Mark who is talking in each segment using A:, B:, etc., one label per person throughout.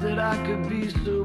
A: That I could be so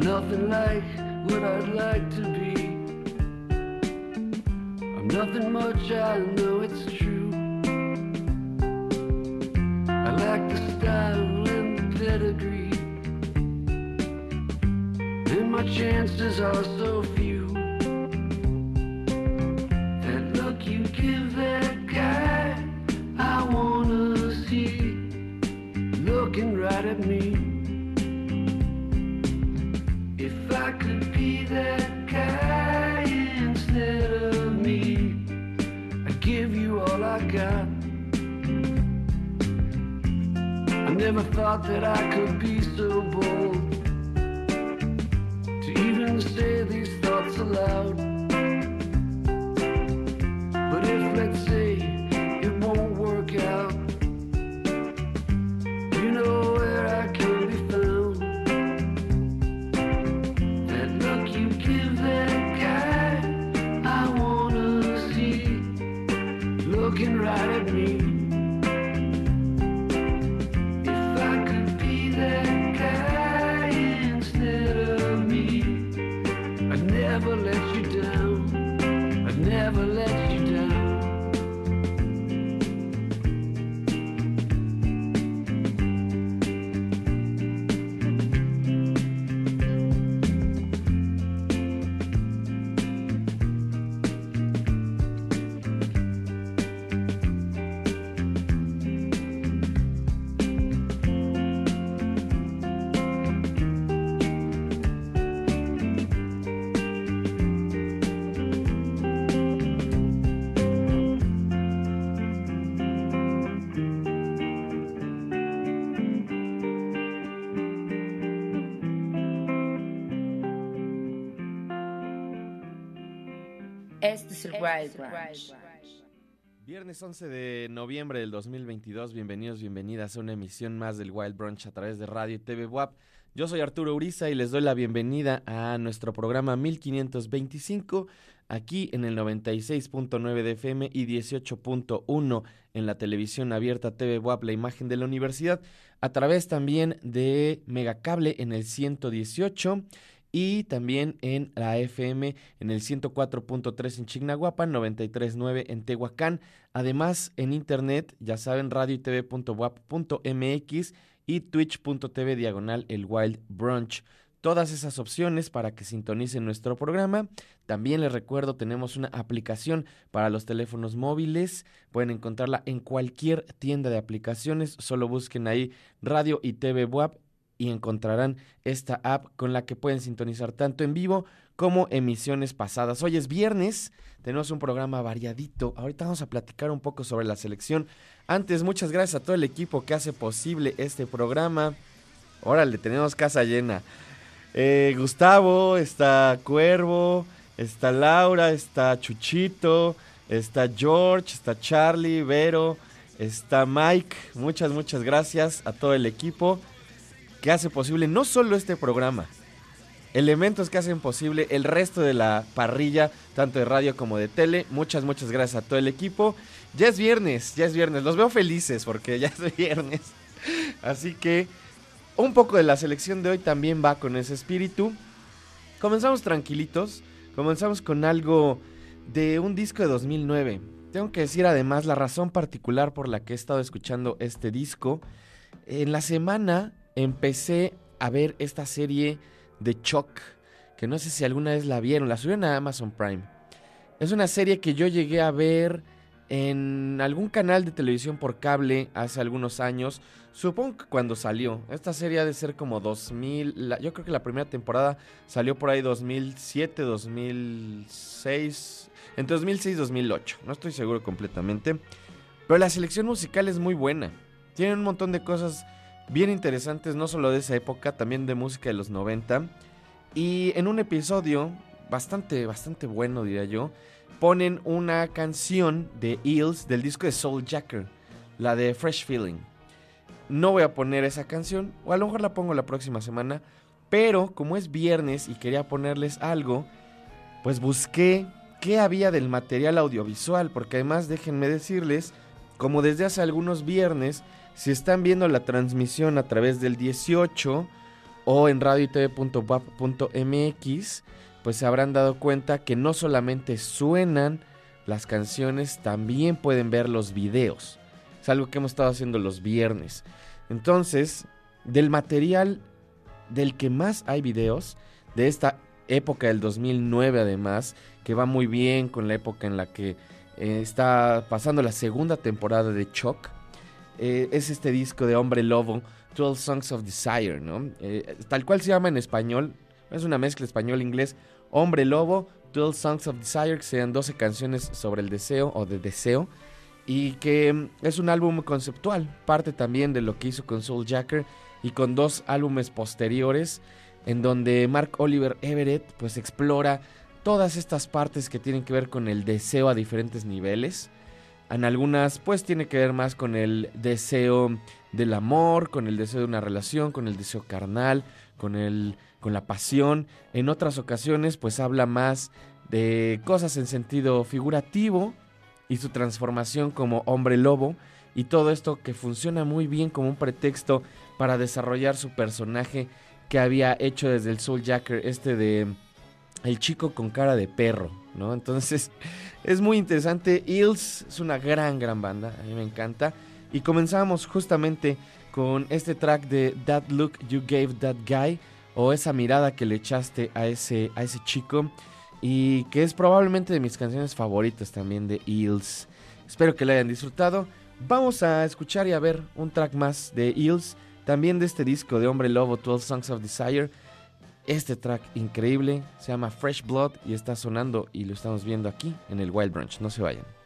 A: nothing like what I'd like to be. I'm nothing much, I know it's true. I lack the style and the pedigree. And my chances are so few. That look you give that guy, I wanna see. Looking right at me. Never thought that I could be so bold to even say these thoughts aloud.
B: Branch.
C: Viernes 11 de noviembre del 2022, bienvenidos, bienvenidas a una emisión más del Wild Brunch a través de Radio y TV WAP. Yo soy Arturo Uriza y les doy la bienvenida a nuestro programa 1525 aquí en el 96.9 de FM y 18.1 en la televisión abierta TV WAP, la imagen de la universidad, a través también de Megacable en el 118 y también en la FM en el 104.3 en Chignahuapan, 93.9 en Tehuacán. Además, en internet, ya saben, radio y y twitch.tv diagonal el Wild Brunch. Todas esas opciones para que sintonicen nuestro programa. También les recuerdo, tenemos una aplicación para los teléfonos móviles. Pueden encontrarla en cualquier tienda de aplicaciones. Solo busquen ahí Radio y TV WAP y encontrarán esta app con la que pueden sintonizar tanto en vivo como emisiones pasadas. Hoy es viernes, tenemos un programa variadito. Ahorita vamos a platicar un poco sobre la selección. Antes, muchas gracias a todo el equipo que hace posible este programa. Órale, tenemos casa llena. Eh, Gustavo, está Cuervo, está Laura, está Chuchito, está George, está Charlie, Vero, está Mike. Muchas, muchas gracias a todo el equipo que hace posible no solo este programa, elementos que hacen posible el resto de la parrilla, tanto de radio como de tele. Muchas, muchas gracias a todo el equipo. Ya es viernes, ya es viernes. Los veo felices porque ya es viernes. Así que un poco de la selección de hoy también va con ese espíritu. Comenzamos tranquilitos. Comenzamos con algo de un disco de 2009. Tengo que decir además la razón particular por la que he estado escuchando este disco. En la semana empecé a ver esta serie de Chuck, que no sé si alguna vez la vieron, la subieron a Amazon Prime. Es una serie que yo llegué a ver en algún canal de televisión por cable hace algunos años. Supongo que cuando salió. Esta serie ha de ser como 2000. yo creo que la primera temporada salió por ahí 2007, 2006. Entre 2006 y 2008. No estoy seguro completamente. Pero la selección musical es muy buena. Tiene un montón de cosas bien interesantes, no solo de esa época, también de música de los 90. Y en un episodio bastante, bastante bueno, diría yo, ponen una canción de Eels del disco de Soul Jacker, la de Fresh Feeling. No voy a poner esa canción, o a lo mejor la pongo la próxima semana, pero como es viernes y quería ponerles algo, pues busqué qué había del material audiovisual, porque además déjenme decirles, como desde hace algunos viernes, si están viendo la transmisión a través del 18 o en radiotv.wap.mx, pues se habrán dado cuenta que no solamente suenan las canciones, también pueden ver los videos. Es algo que hemos estado haciendo los viernes. Entonces, del material del que más hay videos, de esta época del 2009 además, que va muy bien con la época en la que eh, está pasando la segunda temporada de Choc, eh, es este disco de Hombre Lobo, 12 Songs of Desire, ¿no? Eh, tal cual se llama en español, es una mezcla español-inglés, Hombre Lobo, 12 Songs of Desire, que sean 12 canciones sobre el deseo o de deseo, y que mm, es un álbum conceptual, parte también de lo que hizo con Soul Jacker y con dos álbumes posteriores, en donde Mark Oliver Everett pues explora todas estas partes que tienen que ver con el deseo a diferentes niveles en algunas pues tiene que ver más con el deseo del amor, con el deseo de una relación, con el deseo carnal, con el con la pasión. En otras ocasiones pues habla más de cosas en sentido figurativo y su transformación como hombre lobo y todo esto que funciona muy bien como un pretexto para desarrollar su personaje que había hecho desde el Soul Jacker este de el chico con cara de perro, ¿no? Entonces es muy interesante. Eels es una gran, gran banda, a mí me encanta. Y comenzamos justamente con este track de That Look You Gave That Guy o esa mirada que le echaste a ese, a ese chico y que es probablemente de mis canciones favoritas también de Eels. Espero que la hayan disfrutado. Vamos a escuchar y a ver un track más de Eels, también de este disco de Hombre Lobo 12 Songs of Desire este track increíble. Se llama Fresh Blood y está sonando y lo estamos viendo aquí en el Wild Branch. No se vayan.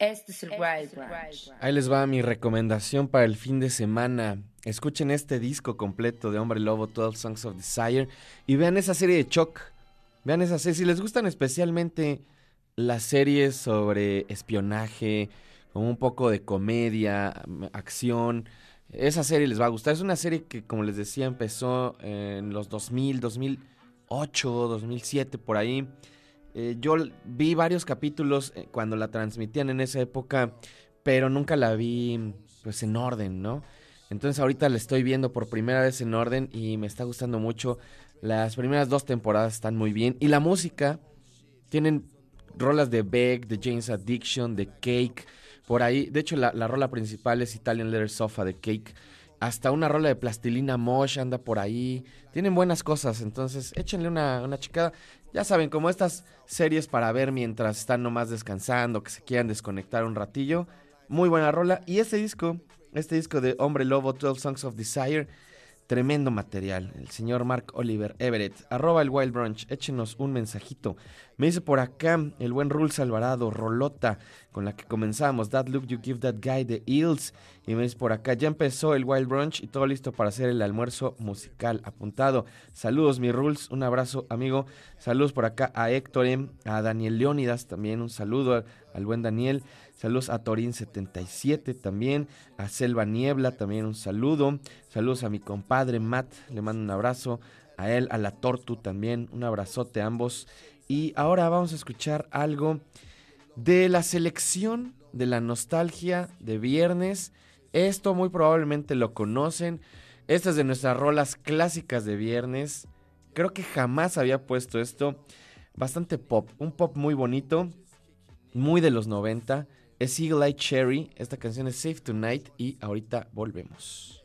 B: Este es el Wild Branch.
C: Ahí les va mi recomendación para el fin de semana. Escuchen este disco completo de Hombre Lobo, 12 Songs of Desire, y vean esa serie de Choc. Vean esa serie. Si les gustan especialmente las series sobre espionaje, con un poco de comedia, acción, esa serie les va a gustar. Es una serie que, como les decía, empezó en los 2000, 2008, 2007, por ahí. Eh, yo vi varios capítulos eh, cuando la transmitían en esa época, pero nunca la vi pues en orden, ¿no? Entonces ahorita la estoy viendo por primera vez en orden y me está gustando mucho. Las primeras dos temporadas están muy bien. Y la música, tienen rolas de Beck, de James Addiction, de Cake, por ahí. De hecho, la, la rola principal es Italian Leather Sofa de Cake. Hasta una rola de plastilina Mosh anda por ahí. Tienen buenas cosas, entonces échenle una, una chicada. Ya saben, como estas series para ver mientras están nomás descansando, que se quieran desconectar un ratillo. Muy buena rola. Y este disco, este disco de Hombre Lobo, 12 Songs of Desire, tremendo material. El señor Mark Oliver Everett, arroba el Wild Brunch, échenos un mensajito. Me dice por acá el buen Rules Alvarado, Rolota, con la que comenzamos. That look you give that guy the eels. Y me dice por acá, ya empezó el Wild Brunch y todo listo para hacer el almuerzo musical apuntado. Saludos, mi Rules, un abrazo, amigo. Saludos por acá a Héctor, a Daniel Leónidas también, un saludo al, buen Daniel. Saludos a Torín77 también, a Selva Niebla también un saludo. Saludos a mi compadre Matt, le mando un abrazo. A él, a la Tortu también, un abrazote a ambos. Y ahora vamos a escuchar algo de la selección de la nostalgia de viernes. Esto muy probablemente lo conocen. Esta es de nuestras rolas clásicas de viernes. Creo que jamás había puesto esto. Bastante pop, un pop muy bonito, muy de los 90. Es Eagle Eye Cherry. Esta canción es Safe Tonight y ahorita volvemos.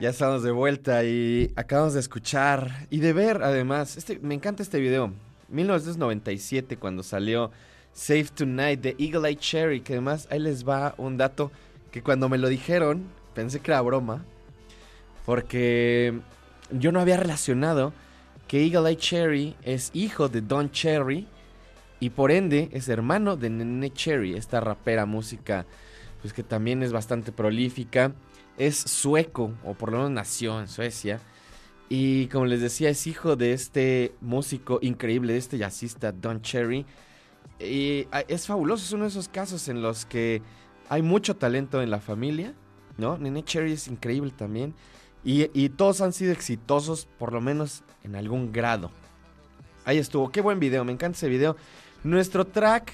C: Ya estamos de vuelta y acabamos de escuchar y de ver además, este, me encanta este video, 1997 cuando salió Save Tonight de Eagle Eye Cherry, que además ahí les va un dato que cuando me lo dijeron pensé que era broma, porque yo no había relacionado que Eagle Eye Cherry es hijo de Don Cherry y por ende es hermano de Nene Cherry, esta rapera música pues que también es bastante prolífica. Es sueco, o por lo menos nació en Suecia. Y como les decía, es hijo de este músico increíble, de este jazzista Don Cherry. Y ah, es fabuloso, es uno de esos casos en los que hay mucho talento en la familia, ¿no? Nene Cherry es increíble también. Y, y todos han sido exitosos, por lo menos en algún grado. Ahí estuvo, qué buen video, me encanta ese video. Nuestro track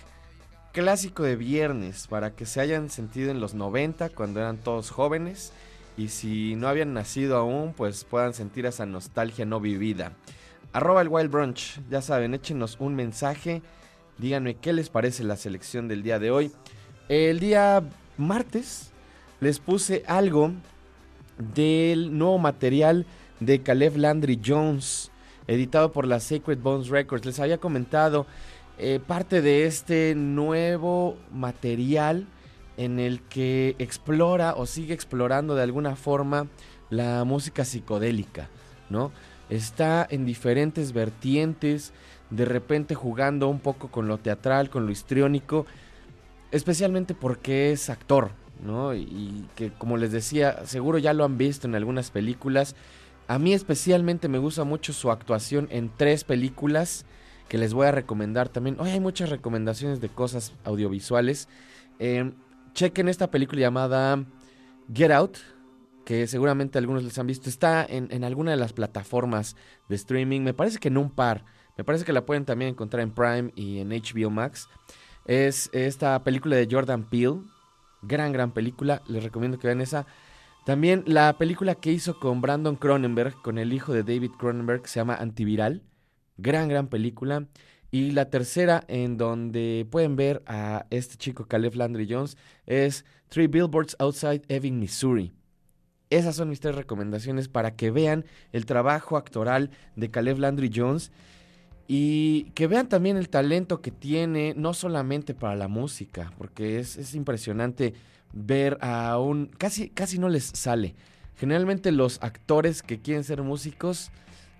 C: clásico de viernes para que se hayan sentido en los 90 cuando eran todos jóvenes y si no habían nacido aún pues puedan sentir esa nostalgia no vivida. Arroba el Wild Brunch, ya saben, échenos un mensaje, díganme qué les parece la selección del día de hoy. El día martes les puse algo del nuevo material de Caleb Landry Jones, editado por la Sacred Bones Records. Les había comentado eh, parte de este nuevo material en el que explora o sigue explorando de alguna forma la música psicodélica, ¿no? Está en diferentes vertientes, de repente jugando un poco con lo teatral, con lo histriónico, especialmente porque es actor, ¿no? Y que como les decía, seguro ya lo han visto en algunas películas. A mí especialmente me gusta mucho su actuación en tres películas que les voy a recomendar también. Hoy hay muchas recomendaciones de cosas audiovisuales. Eh, chequen esta película llamada Get Out, que seguramente algunos les han visto. Está en, en, alguna de las plataformas de streaming. Me parece que en un par. Me parece que la pueden también encontrar en Prime y en HBO Max. Es esta película de Jordan Peele. Gran, gran película. Les recomiendo que vean esa. También la película que hizo con Brandon Cronenberg, con el hijo de David Cronenberg, se llama Antiviral. Gran, gran película. Y la tercera, en donde pueden ver a este chico Caleb Landry Jones, es Three Billboards Outside Ebbing, Missouri. Esas son mis tres recomendaciones para que vean el trabajo actoral de Caleb Landry Jones y que vean también el talento que tiene, no solamente para la música, porque es, es impresionante ver a un... Casi, casi no les sale. Generalmente los actores que quieren ser músicos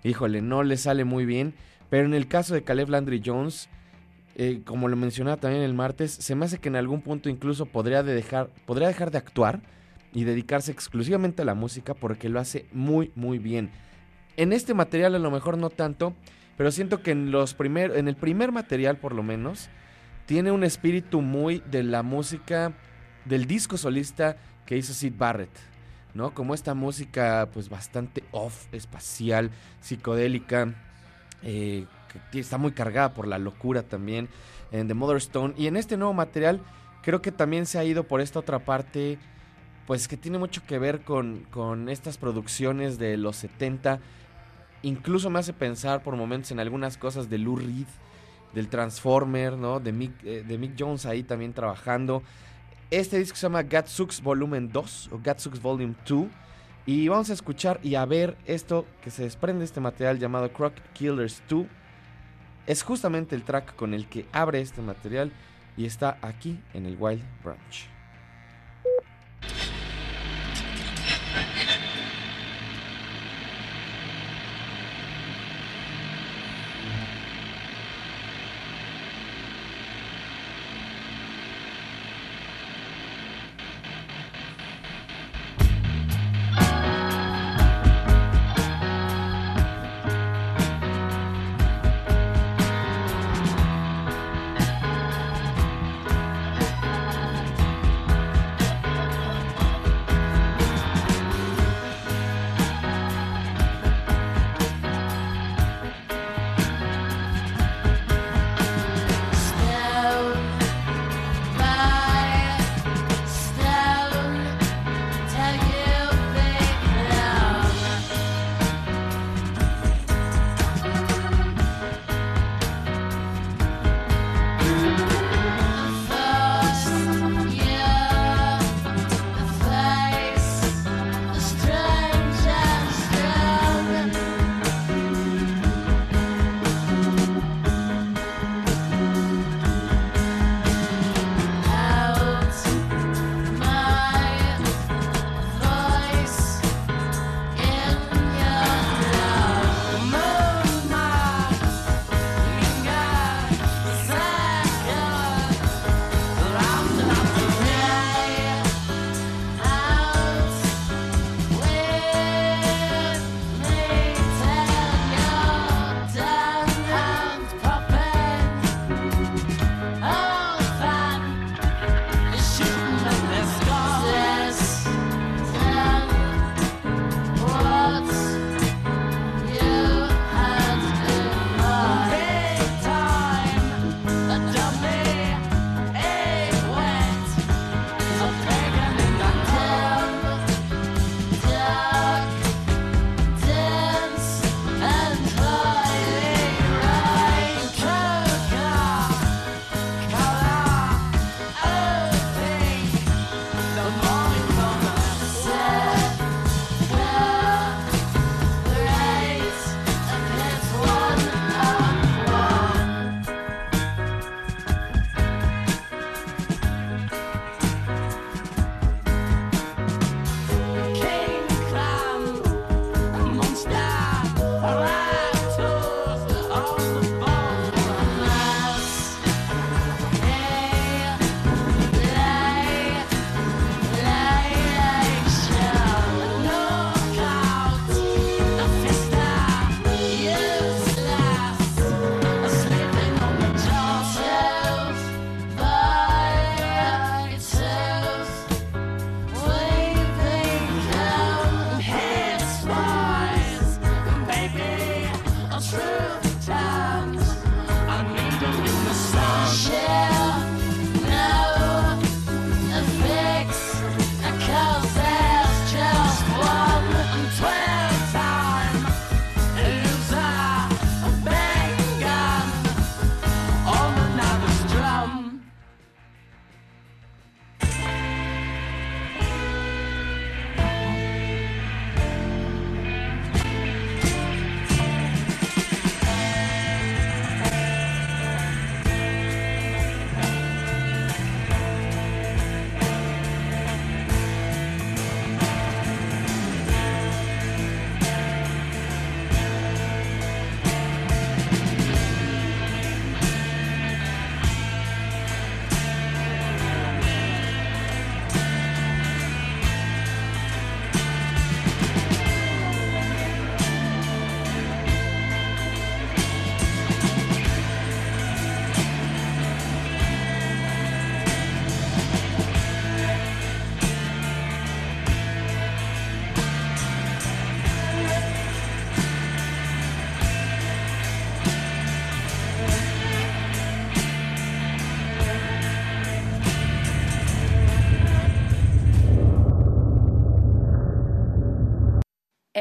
C: híjole, no le sale muy bien. Pero en el caso de Caleb Landry Jones, eh, como lo mencionaba también el martes, se me hace que en algún punto incluso podría, de dejar, podría dejar de actuar y dedicarse exclusivamente a la música porque lo hace muy, muy bien. En este material a lo mejor no tanto, pero siento que en, en el primer material por lo menos, tiene un espíritu muy de la música del disco solista que hizo Sid Barrett. ¿No? Como esta música pues bastante off, espacial, psicodélica, eh, que está muy cargada por la locura también en The Mother Stone. Y en este nuevo material creo que también se ha ido por esta otra parte, pues que tiene mucho que ver con, con estas producciones de los 70. Incluso me hace pensar por momentos en algunas cosas de Lou Reed, del Transformer, ¿no? De Mick, eh, de Mick Jones ahí también trabajando. Este disco se llama Gatsux Volumen 2 o Gatsux Volume 2. Y vamos a escuchar y a ver esto que se desprende de este material llamado Croc Killers 2. Es justamente el track con el que abre este material y está aquí en el Wild Branch.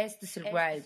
B: West Silk Ride.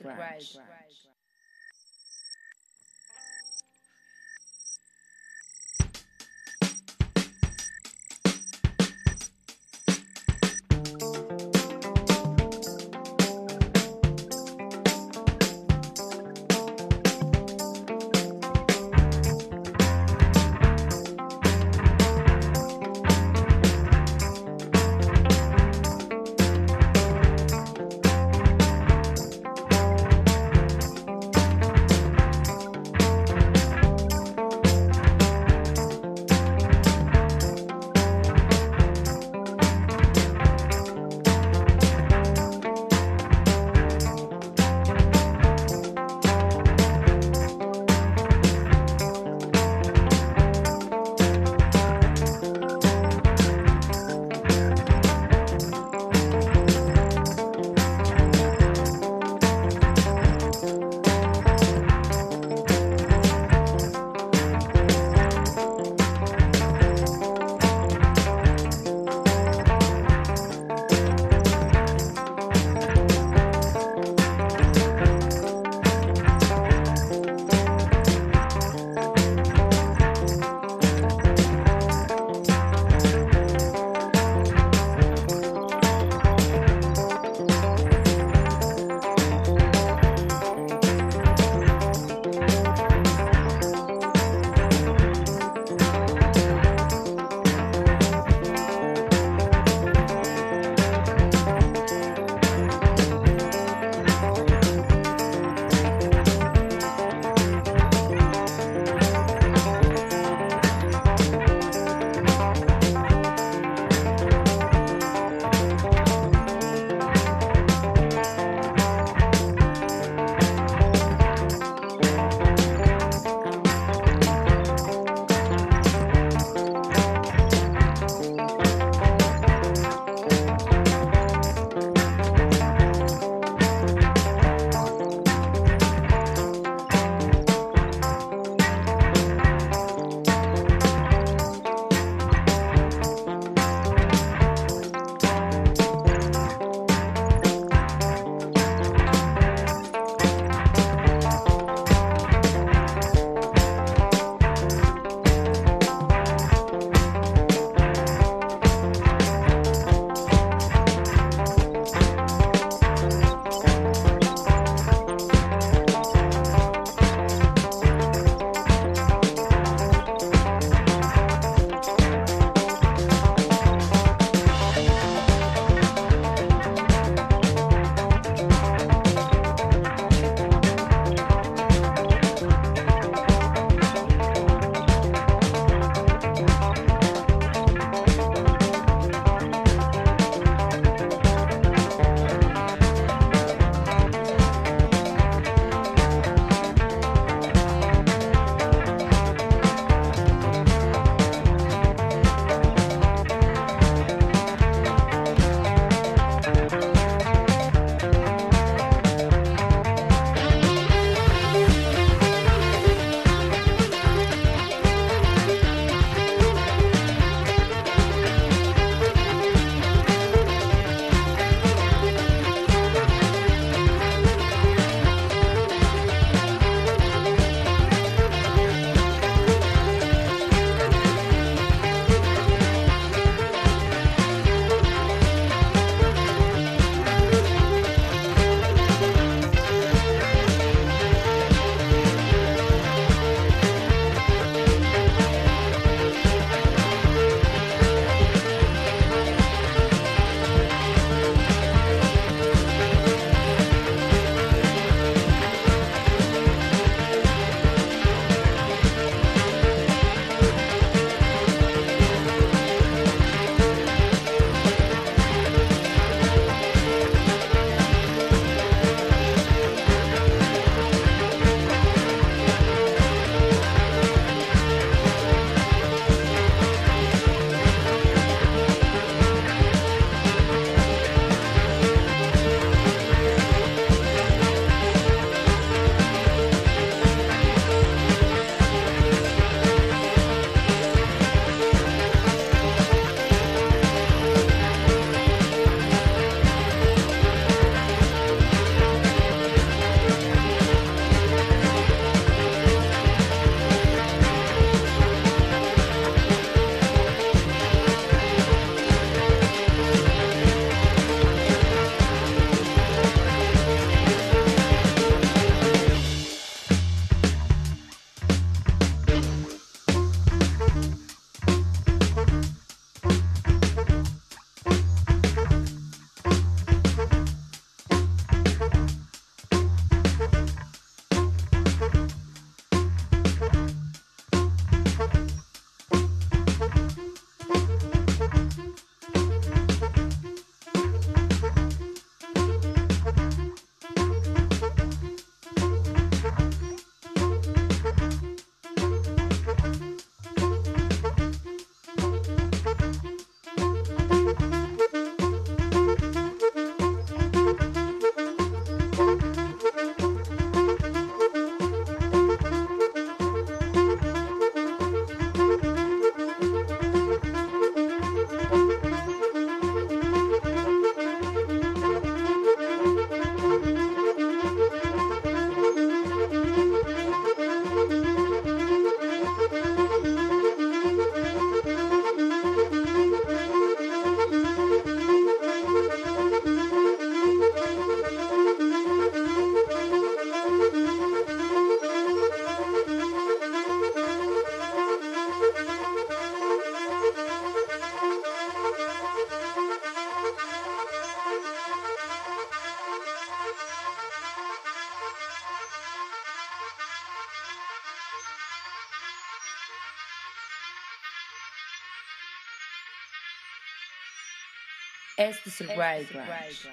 B: Este es el Wild Branch.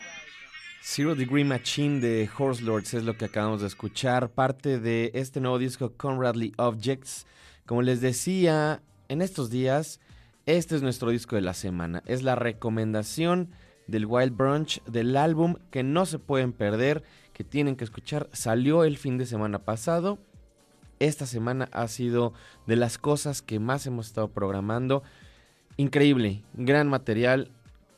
C: Zero Degree Machine de Horse Lords es lo que acabamos de escuchar, parte de este nuevo disco Conradly Objects. Como les decía, en estos días, este es nuestro disco de la semana. Es la recomendación del Wild Brunch, del álbum que no se pueden perder, que tienen que escuchar. Salió el fin de semana pasado. Esta semana ha sido de las cosas que más hemos estado programando. Increíble, gran material.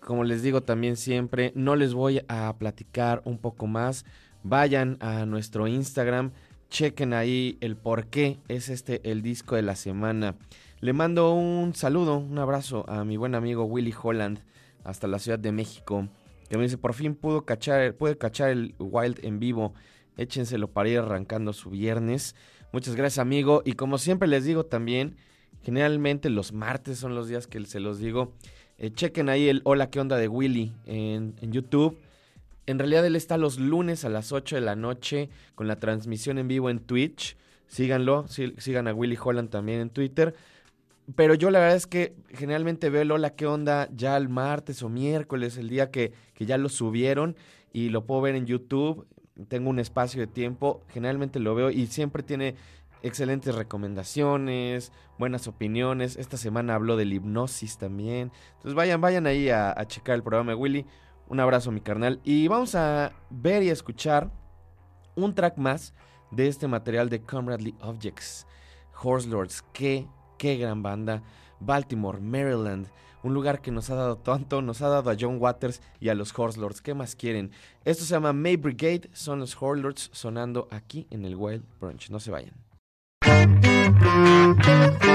C: Como les digo también siempre, no les voy a platicar un poco más. Vayan a nuestro Instagram, chequen ahí el por qué es este el disco de la semana. Le mando un saludo, un abrazo a mi buen amigo Willy Holland hasta la Ciudad de México. Que me dice, por fin pudo cachar, puede cachar el Wild en vivo. Échenselo para ir arrancando su viernes. Muchas gracias amigo. Y como siempre les digo también, generalmente los martes son los días que se los digo. Eh, chequen ahí el Hola, ¿qué onda de Willy en, YouTube. En realidad él está los lunes a las 8 de la noche con la transmisión en vivo en Twitch. Síganlo, sigan a Willy Holland también en Twitter. Pero yo la verdad es que generalmente veo el Hola, ¿qué onda? Ya el martes o miércoles, el día que, que ya lo subieron y lo puedo ver en YouTube. Tengo un espacio de tiempo, generalmente lo veo y siempre tiene excelentes recomendaciones, buenas opiniones. Esta semana habló del hipnosis también. Entonces vayan, vayan ahí a, checar el programa de Willy. Un abrazo, mi carnal. Y vamos a ver y escuchar un track más de este material de Comradely Objects. Horse Lords, qué qué gran banda. Baltimore, Maryland, un lugar que nos ha dado tanto, nos ha dado a John Waters y a los Horse Lords. ¿Qué más quieren? Esto se llama May Brigade, son los Horse Lords sonando aquí en el Wild Brunch. No se vayan.
B: Thank you.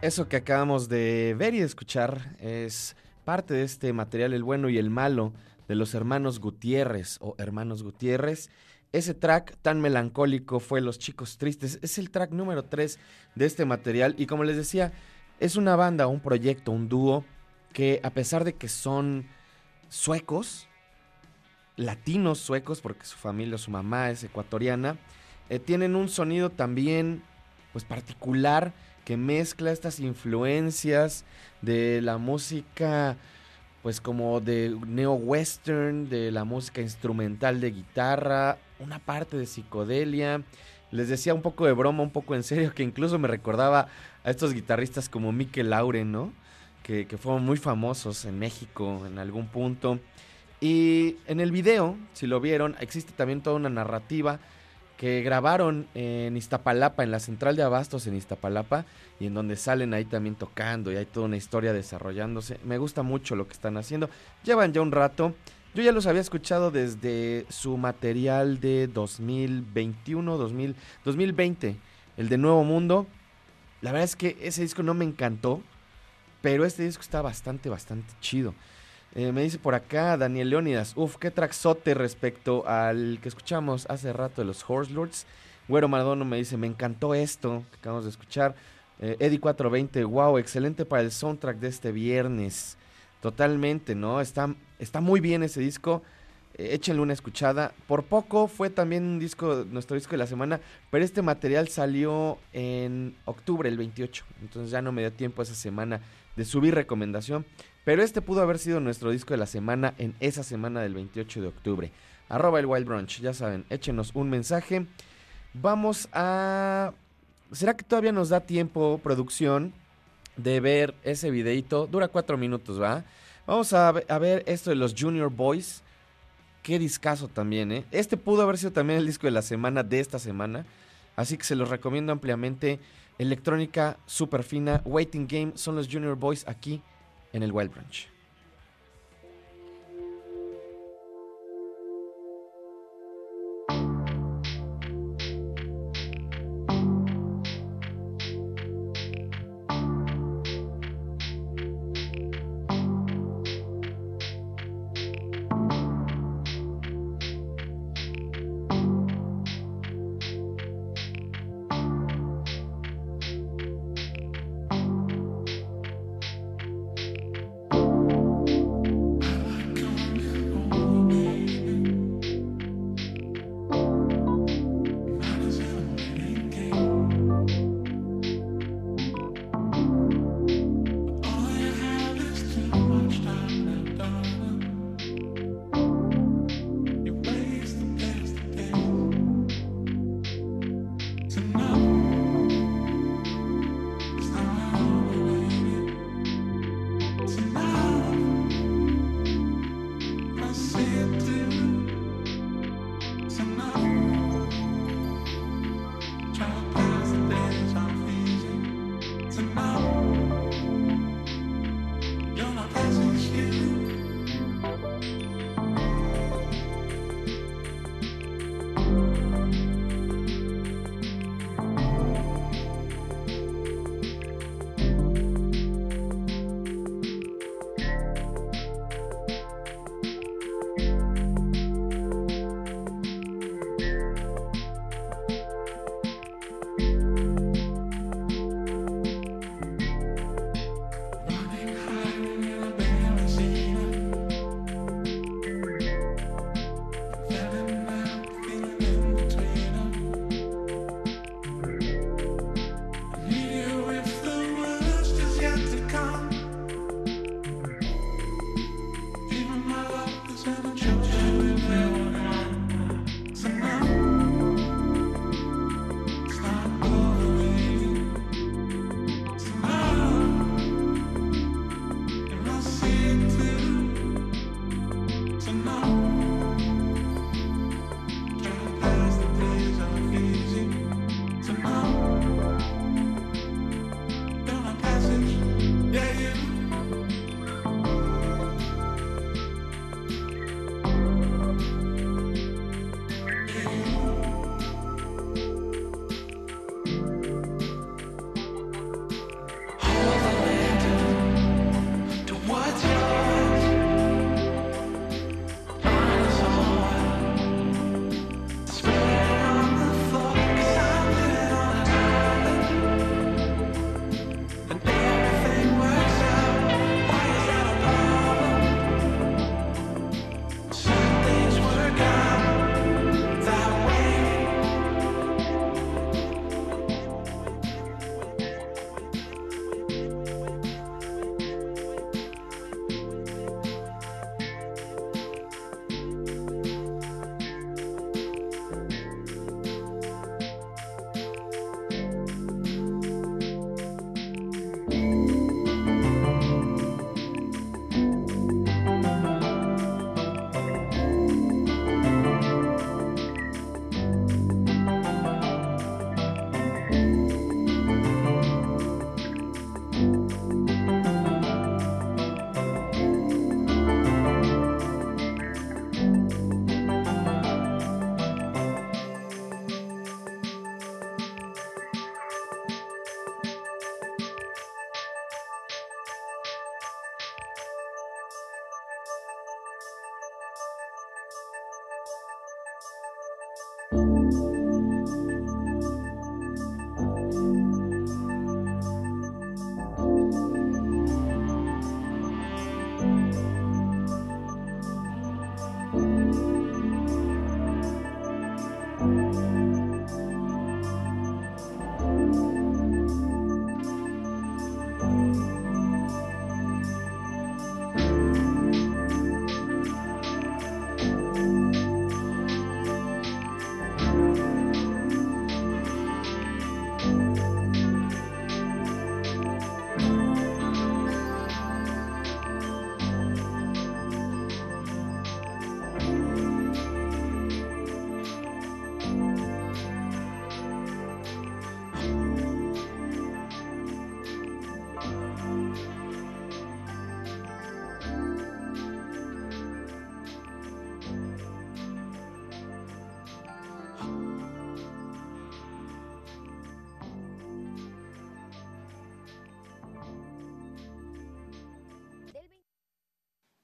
C: Eso que acabamos de ver y escuchar es parte de este material El bueno y el malo de los hermanos Gutiérrez o hermanos Gutiérrez. Ese track tan melancólico fue Los Chicos Tristes. Es el track número 3 de este material y como les decía, es una banda, un proyecto, un dúo que a pesar de que son suecos, latinos suecos, porque su familia, su mamá es ecuatoriana, eh, tienen un sonido también pues particular que mezcla estas influencias de la música pues como de neo western, de la música instrumental de guitarra, una parte de psicodelia. Les decía un poco de broma, un poco en serio, que incluso me recordaba a estos guitarristas como Mikel Lauren, ¿no? Que, que fueron muy famosos en México en algún punto. Y en el video, si lo vieron, existe también toda una narrativa que grabaron en Iztapalapa, en la central de Abastos en Iztapalapa, y en donde salen ahí también tocando y hay toda una historia desarrollándose. Me gusta mucho lo que están haciendo. Llevan ya un rato. Yo ya los había escuchado desde su material de 2021, 2000, 2020, el de Nuevo Mundo. La verdad es que ese disco no me encantó, pero este disco está bastante, bastante chido. Eh, me dice por acá Daniel Leónidas, uf, qué traxote respecto al que escuchamos hace rato de los Horse Lords. Güero Maradona me dice, me encantó esto que acabamos de escuchar. Eh, Eddie 420, wow, excelente para el soundtrack de este viernes.
D: Totalmente, ¿no? Está, está muy bien ese disco. Eh, échenle una escuchada. Por poco fue también un disco, nuestro disco de la semana, pero este material salió en octubre, el 28. Entonces ya no me dio tiempo esa semana de subir recomendación. Pero este pudo haber sido nuestro disco de la semana en esa semana del 28 de octubre. Arroba el Wild Brunch, ya saben, échenos un mensaje. Vamos a... ¿Será que todavía nos da tiempo, producción, de ver ese videito? Dura cuatro minutos, ¿va? Vamos a, ver esto de los Junior Boys. Qué discazo también, ¿eh? Este pudo haber sido también el disco de la semana de esta semana. Así que se los recomiendo ampliamente. Electrónica super fina. Waiting Game son los Junior Boys aquí en el Wild Branch.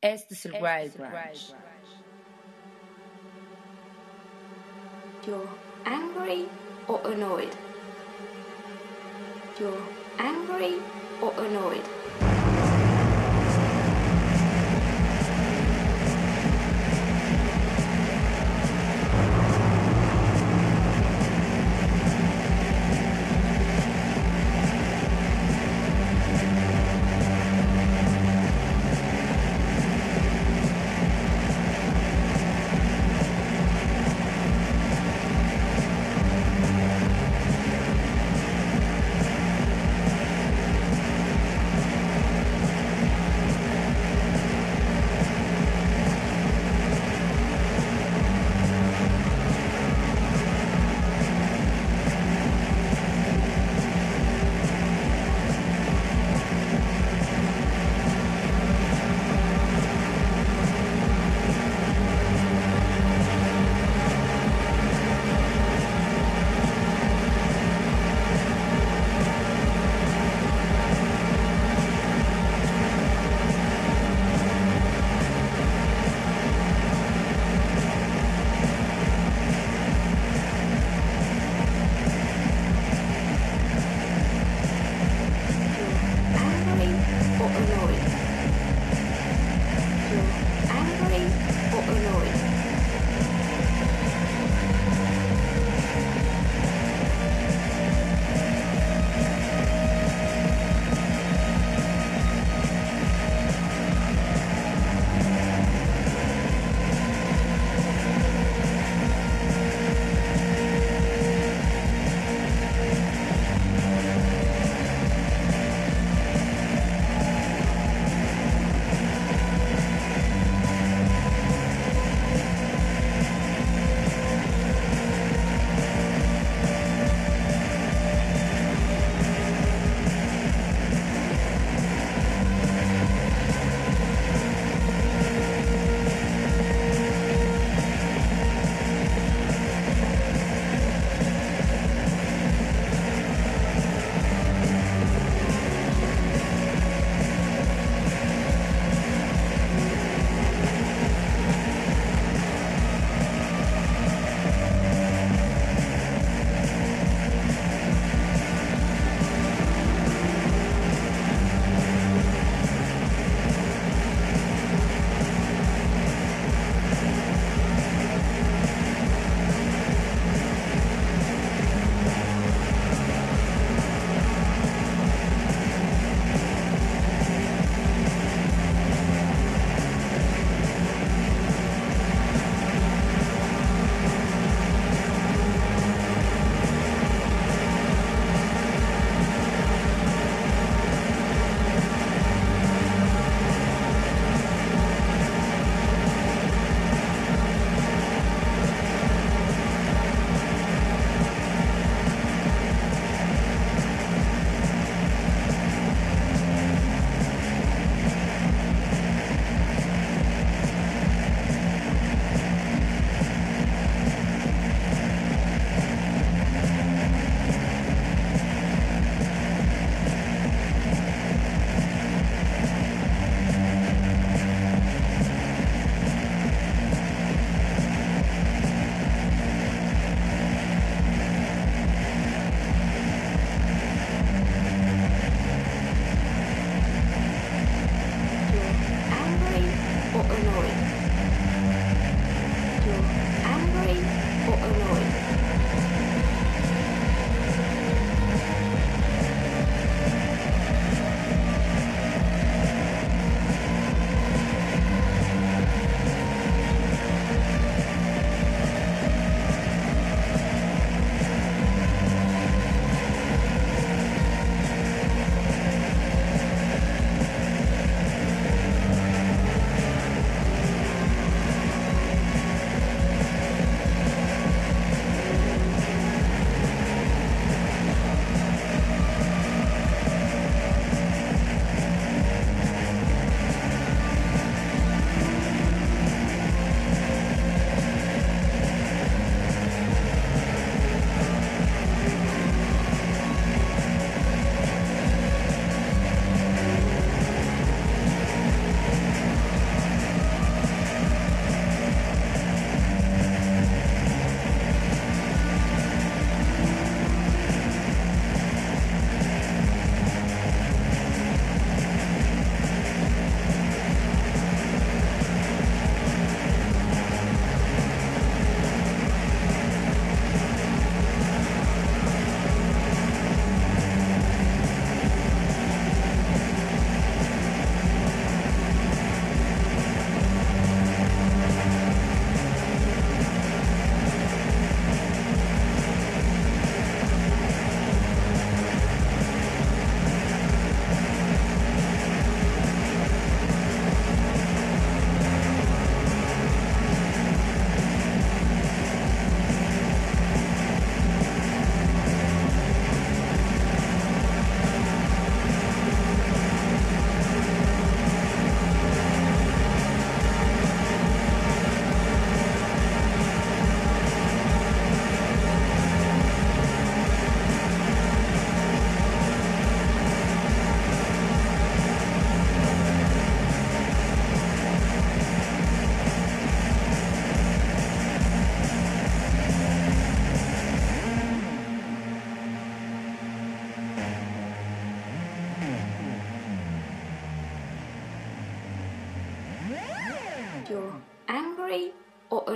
B: Este es el Wild
E: You're angry or annoyed? You're angry or annoyed?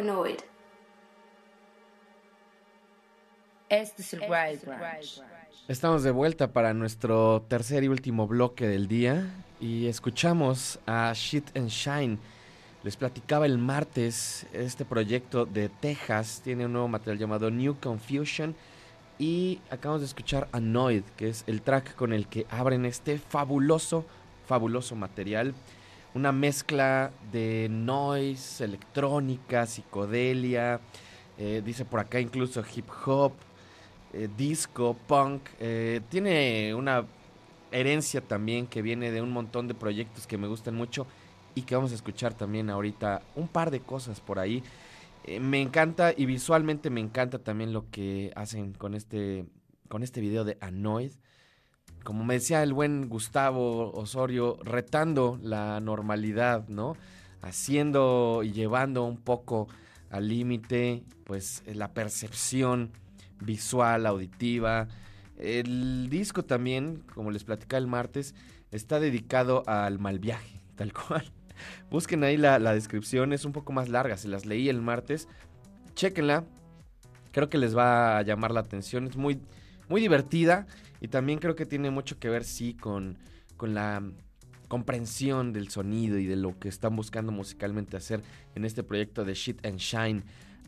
E: Annoyed?
B: Este es el Wild Branch.
C: Estamos de vuelta para nuestro tercer y último bloque del día y escuchamos a Shit and Shine. Les platicaba el martes, este proyecto de Texas tiene un nuevo material llamado New Confusion y acabamos de escuchar Annoyed, que es el track con el que abren este fabuloso, fabuloso material. Una mezcla de noise, electrónica, psicodelia, eh, dice por acá incluso hip hop, eh, disco, punk. Eh, tiene una herencia también que viene de un montón de proyectos que me gustan mucho y que vamos a escuchar también ahorita un par de cosas por ahí. Me encanta y visualmente me encanta también lo que hacen con este con este video de Annoyed. Como me decía el buen Gustavo Osorio, retando la normalidad, ¿no? Haciendo y llevando un poco al límite, pues la percepción visual, auditiva. El disco también, como les platicaba el martes, está dedicado al mal viaje, tal cual. Busquen ahí la, la, descripción, es un poco más larga, se las leí el martes. Chequenla, creo que les va a llamar la atención, es muy, muy divertida y también creo que tiene mucho que ver, sí, con, con la comprensión del sonido y de lo que están buscando musicalmente hacer en este proyecto de Shit and Shine.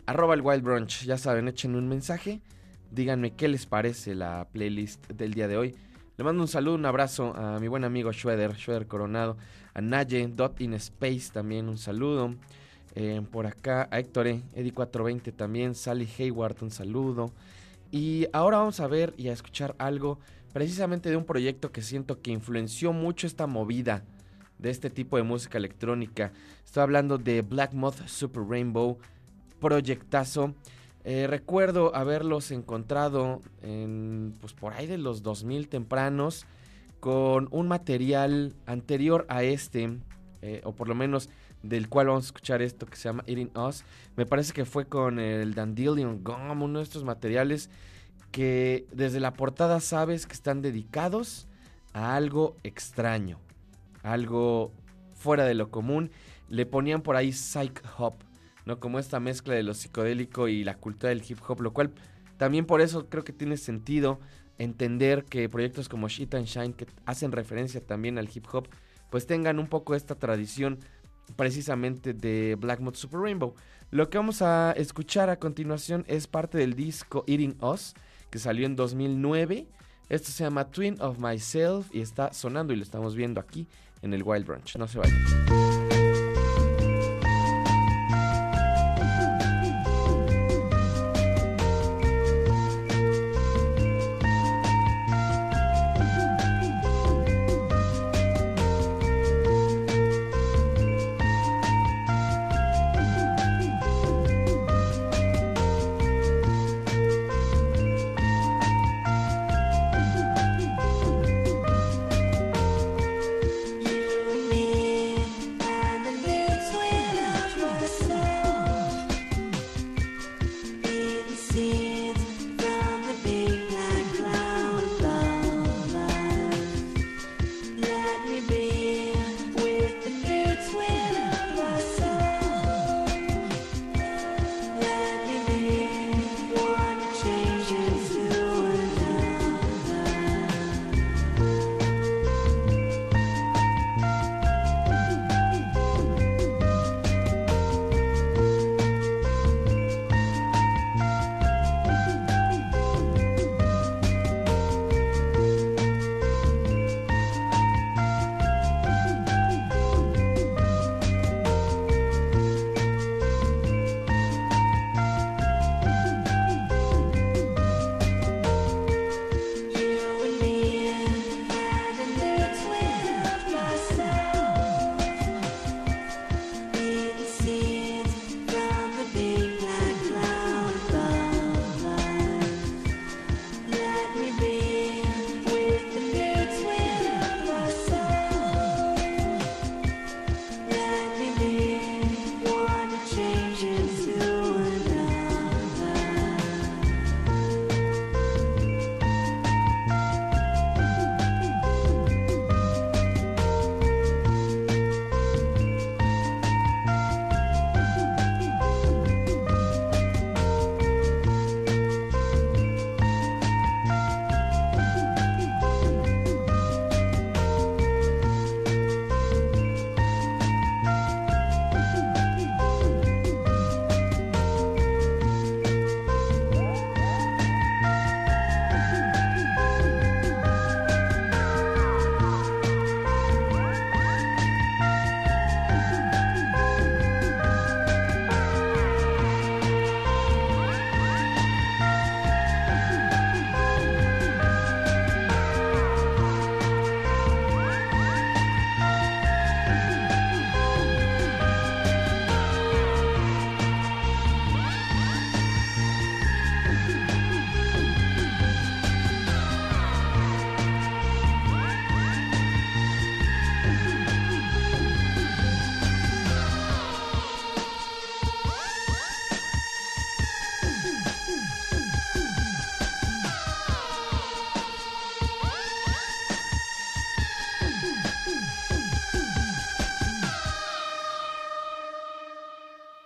C: Arroba el Wild Brunch, ya saben, echen un mensaje, díganme qué les parece la playlist del día de hoy. Le mando un saludo, un abrazo a mi buen amigo Schroeder, Schroeder Coronado, a Naye, Dot in Space también un saludo. Eh, por acá a Héctor, Eddie420 también, Sally Hayward un saludo. Y ahora vamos a ver y a escuchar algo precisamente de un proyecto que siento que influenció mucho esta movida de este tipo de música electrónica. Estoy hablando de Black Moth Super Rainbow, proyectazo. Eh, recuerdo haberlos encontrado en, pues por ahí de los 2000 tempranos con un material anterior a este, eh, o por lo menos del cual vamos a escuchar esto que se llama Eating Us. Me parece que fue con el Dandelion Gum, uno de estos materiales que desde la portada sabes que están dedicados a algo extraño, algo fuera de lo común. Le ponían por ahí psych hop, ¿no? Como esta mezcla de lo psicodélico y la cultura del hip hop, lo cual también por eso creo que tiene sentido entender que proyectos como Shit and Shine, que hacen referencia también al hip hop, pues tengan un poco esta tradición precisamente de Black Mode Super Rainbow. Lo que vamos a escuchar a continuación es parte del disco Eating Us, que salió en 2009. Esto se llama Twin of Myself y está sonando y lo estamos viendo aquí en el Wild Brunch. No se vayan.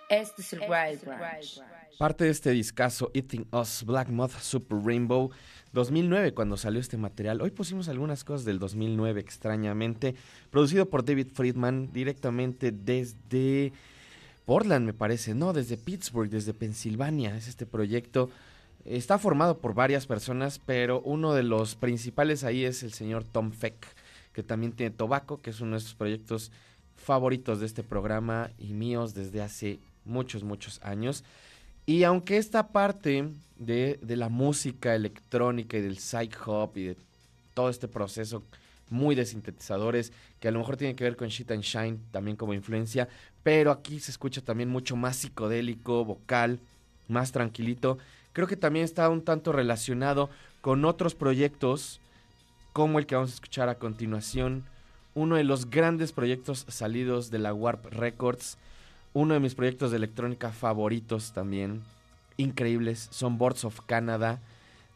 B: Este es el Wild Branch.
C: Parte de este discazo Eating Us Black Moth Super Rainbow 2009 cuando salió este material. Hoy pusimos algunas cosas del 2009 extrañamente, producido por David Friedman directamente desde Portland me parece, no, desde Pittsburgh, desde Pensilvania. Es este proyecto está formado por varias personas, pero uno de los principales ahí es el señor Tom Feck, que también tiene Tobacco, que es uno de nuestros proyectos favoritos de este programa y míos desde hace muchos, muchos años. Y aunque esta parte de, de la música electrónica y del psych hop y de todo este proceso muy de sintetizadores, que a lo mejor tiene que ver con Shit and Shine también como influencia, pero aquí se escucha también mucho más psicodélico, vocal, más tranquilito. Creo que también está un tanto relacionado con otros proyectos como el que vamos a escuchar a continuación, uno de los grandes proyectos salidos de la Warp Records, uno de mis proyectos de electrónica favoritos también, increíbles, son Boards of Canada,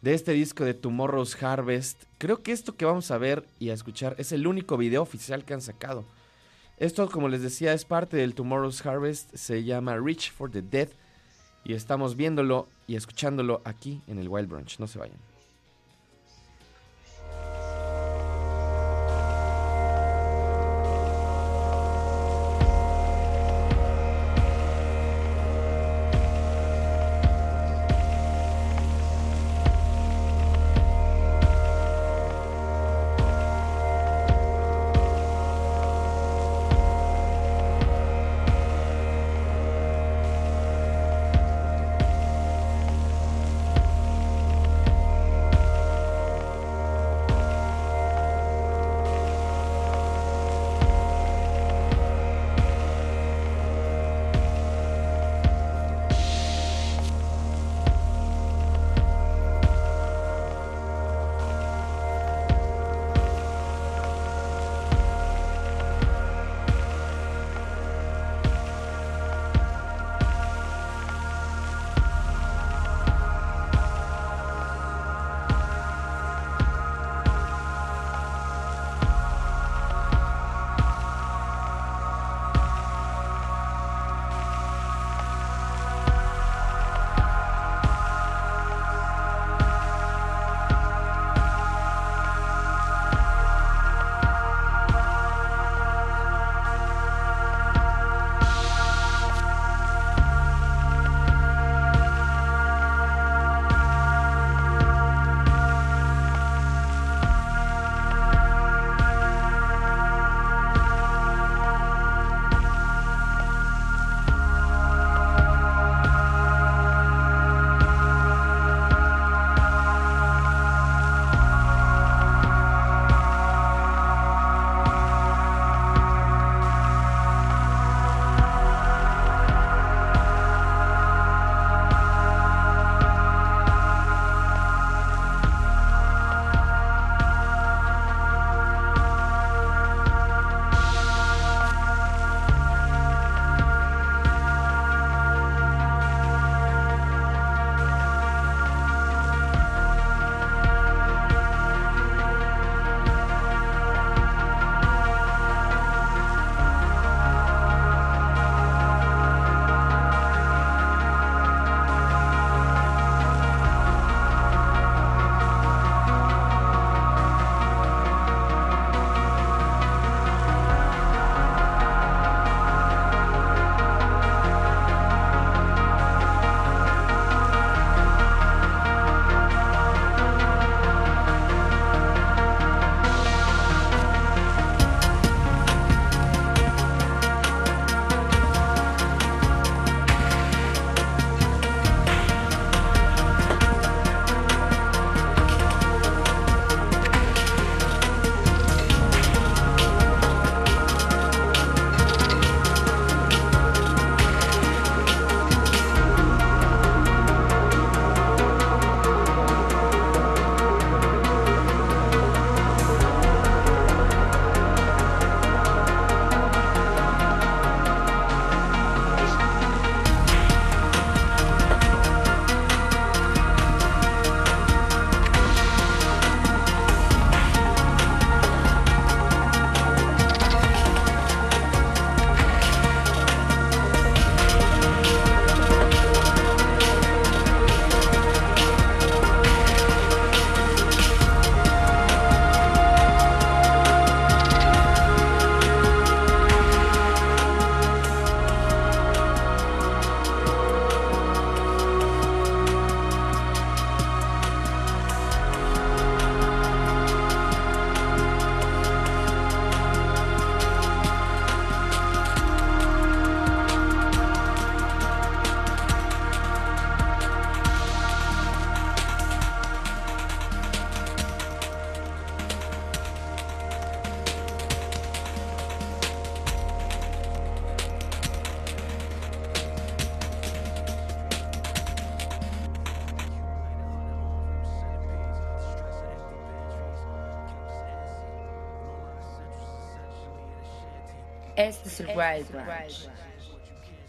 C: de este disco de Tomorrow's Harvest. Creo que esto que vamos a ver y a escuchar es el único video oficial que han sacado. Esto, como les decía, es parte del Tomorrow's Harvest, se llama Reach for the Dead y estamos viéndolo y escuchándolo aquí en el Wild Brunch. No se vayan.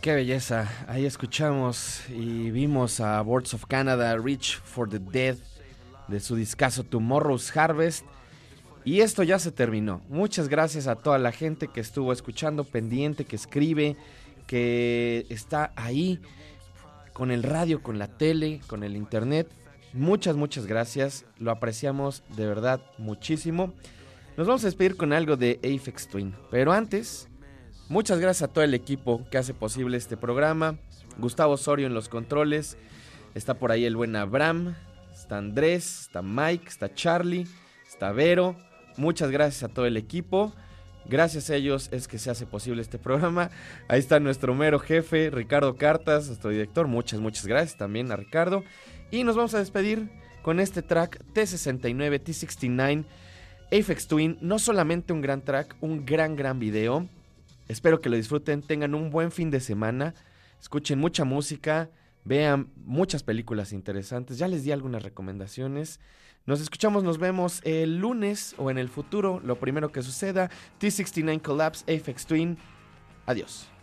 C: Qué belleza. Ahí escuchamos y vimos a Boards of Canada, Reach for the Dead, de su discazo Tomorrow's Harvest. Y esto ya se terminó. Muchas gracias a toda la gente que estuvo escuchando, pendiente, que escribe, que está ahí con el radio, con la tele, con el internet. Muchas, muchas gracias. Lo apreciamos de verdad muchísimo. Nos vamos a despedir con algo de Apex Twin. Pero antes, muchas gracias a todo el equipo que hace posible este programa. Gustavo Osorio en los controles. Está por ahí el buen Abraham. Está Andrés, está Mike, está Charlie, está Vero. Muchas gracias a todo el equipo. Gracias a ellos es que se hace posible este programa. Ahí está nuestro mero jefe, Ricardo Cartas, nuestro director. Muchas, muchas gracias también a Ricardo. Y nos vamos a despedir con este track T69, T69, Apex Twin. No solamente un gran track, un gran, gran video. Espero que lo disfruten, tengan un buen fin de semana, escuchen mucha música, vean muchas películas interesantes. Ya les di algunas recomendaciones. Nos escuchamos, nos vemos el lunes o en el futuro, lo primero que suceda. T69 Collapse, Apex Twin. Adiós.